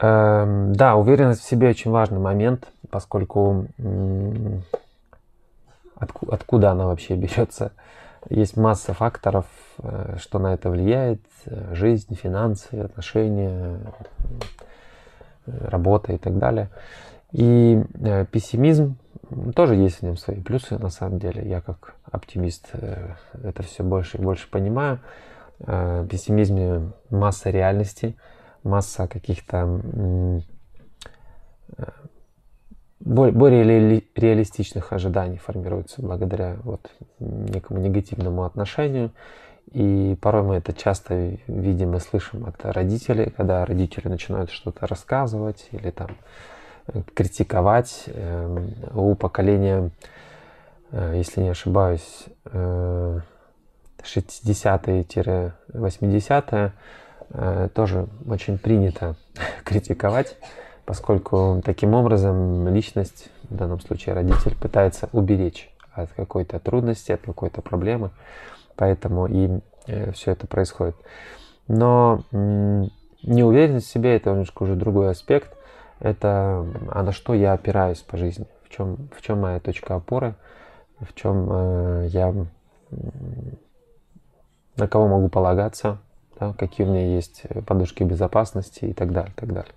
Эм, да, уверенность в себе очень важный момент, поскольку откуда она вообще берется? Есть масса факторов, э, что на это влияет. Жизнь, финансы, отношения, работа и так далее. И э, пессимизм тоже есть в нем свои плюсы, на самом деле. Я как оптимист э, это все больше и больше понимаю. В пессимизме масса реальностей, масса каких-то более реалистичных ожиданий формируются благодаря вот некому негативному отношению. И порой мы это часто видим и слышим от родителей, когда родители начинают что-то рассказывать или там э, критиковать. Эм, у поколения, э, если не ошибаюсь, 60-е-80-е э, тоже очень принято критиковать поскольку таким образом личность, в данном случае родитель, пытается уберечь от какой-то трудности, от какой-то проблемы, поэтому и э, все это происходит. Но неуверенность в себе это немножко уже другой аспект. Это а на что я опираюсь по жизни, в чем, в чем моя точка опоры, в чем э, я на кого могу полагаться, да, какие у меня есть подушки безопасности и так далее, так далее.